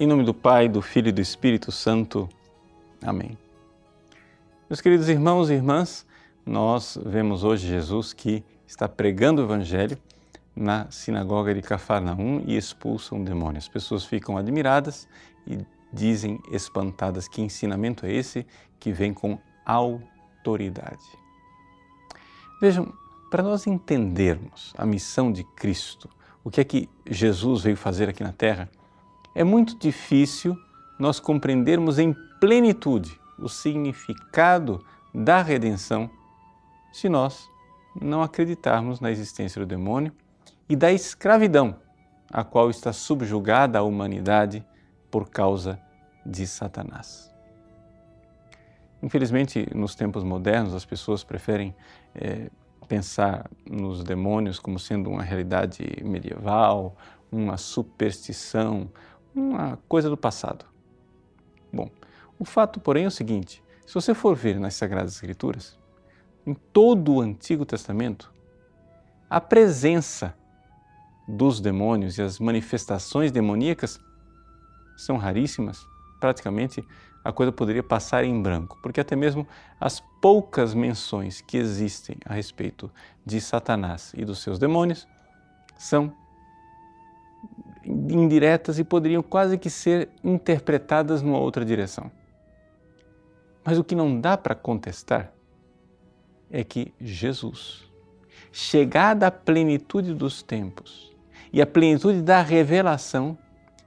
Em nome do Pai, do Filho e do Espírito Santo. Amém. Meus queridos irmãos e irmãs, nós vemos hoje Jesus que está pregando o Evangelho na sinagoga de Cafarnaum e expulsa um demônio. As pessoas ficam admiradas e dizem espantadas que ensinamento é esse que vem com autoridade. Vejam, para nós entendermos a missão de Cristo, o que é que Jesus veio fazer aqui na Terra, é muito difícil nós compreendermos em plenitude o significado da redenção se nós não acreditarmos na existência do demônio e da escravidão a qual está subjugada a humanidade por causa de Satanás. Infelizmente, nos tempos modernos, as pessoas preferem é, pensar nos demônios como sendo uma realidade medieval, uma superstição, uma coisa do passado. Bom, o fato, porém, é o seguinte: se você for ver nas Sagradas Escrituras, em todo o Antigo Testamento, a presença dos demônios e as manifestações demoníacas são raríssimas, praticamente a coisa poderia passar em branco, porque até mesmo as poucas menções que existem a respeito de Satanás e dos seus demônios são indiretas e poderiam quase que ser interpretadas numa outra direção. Mas o que não dá para contestar é que Jesus, chegada a plenitude dos tempos e a plenitude da revelação,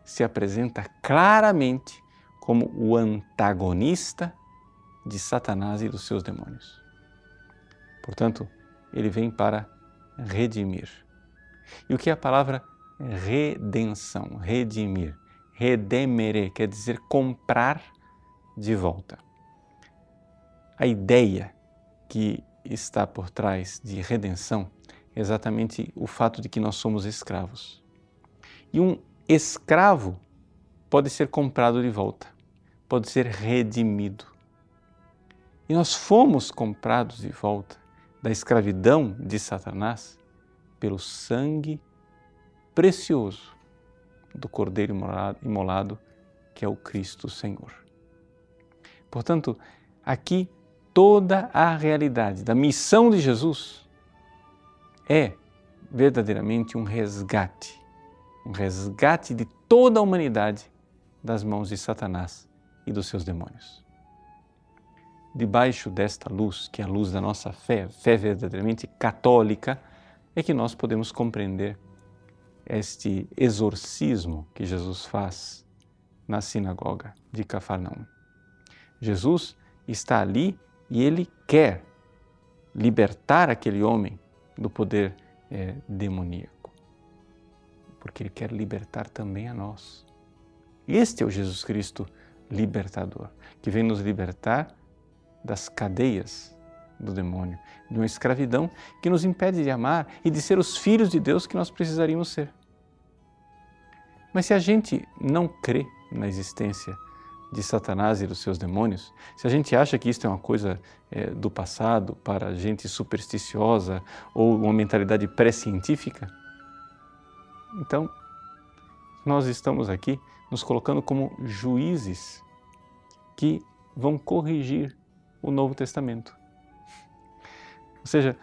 se apresenta claramente como o antagonista de Satanás e dos seus demônios. Portanto, ele vem para redimir. E o que a palavra redenção, redimir? Redemere quer dizer comprar de volta. A ideia que está por trás de redenção é exatamente o fato de que nós somos escravos. E um escravo pode ser comprado de volta, pode ser redimido. E nós fomos comprados de volta da escravidão de Satanás pelo sangue precioso do Cordeiro imolado, que é o Cristo Senhor. Portanto, aqui toda a realidade da missão de Jesus é verdadeiramente um resgate, um resgate de toda a humanidade das mãos de Satanás e dos seus demônios. Debaixo desta luz, que é a luz da nossa fé, fé verdadeiramente católica, é que nós podemos compreender este exorcismo que Jesus faz na sinagoga de Cafarnaum. Jesus está ali e ele quer libertar aquele homem do poder é, demoníaco, porque ele quer libertar também a nós. Este é o Jesus Cristo libertador, que vem nos libertar das cadeias do demônio, de uma escravidão que nos impede de amar e de ser os filhos de Deus que nós precisaríamos ser. Mas se a gente não crê na existência de Satanás e dos seus demônios, se a gente acha que isto é uma coisa é, do passado para gente supersticiosa ou uma mentalidade pré-científica, então nós estamos aqui nos colocando como juízes que vão corrigir o Novo Testamento. Ou seja,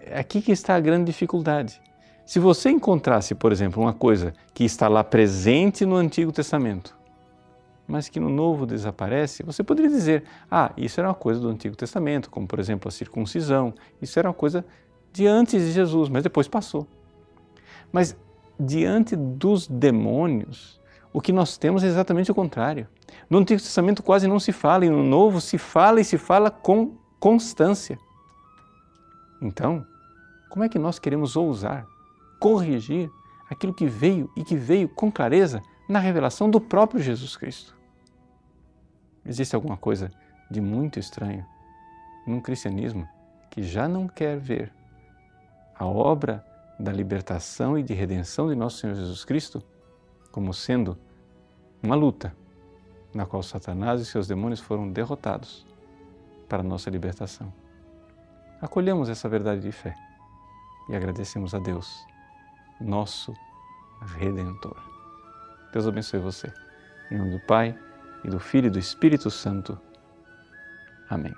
é aqui que está a grande dificuldade. Se você encontrasse, por exemplo, uma coisa que está lá presente no Antigo Testamento, mas que no Novo desaparece, você poderia dizer: ah, isso era uma coisa do Antigo Testamento, como por exemplo a circuncisão, isso era uma coisa de antes de Jesus, mas depois passou. Mas diante dos demônios, o que nós temos é exatamente o contrário. No Antigo Testamento quase não se fala, e no Novo se fala e se fala com constância. Então, como é que nós queremos ousar corrigir aquilo que veio e que veio com clareza na revelação do próprio Jesus Cristo? Existe alguma coisa de muito estranho num cristianismo que já não quer ver a obra da libertação e de redenção de nosso Senhor Jesus Cristo como sendo uma luta na qual Satanás e seus demônios foram derrotados para a nossa libertação. Acolhamos essa verdade de fé e agradecemos a Deus, nosso Redentor. Deus abençoe você. Em nome do Pai, e do Filho e do Espírito Santo. Amém.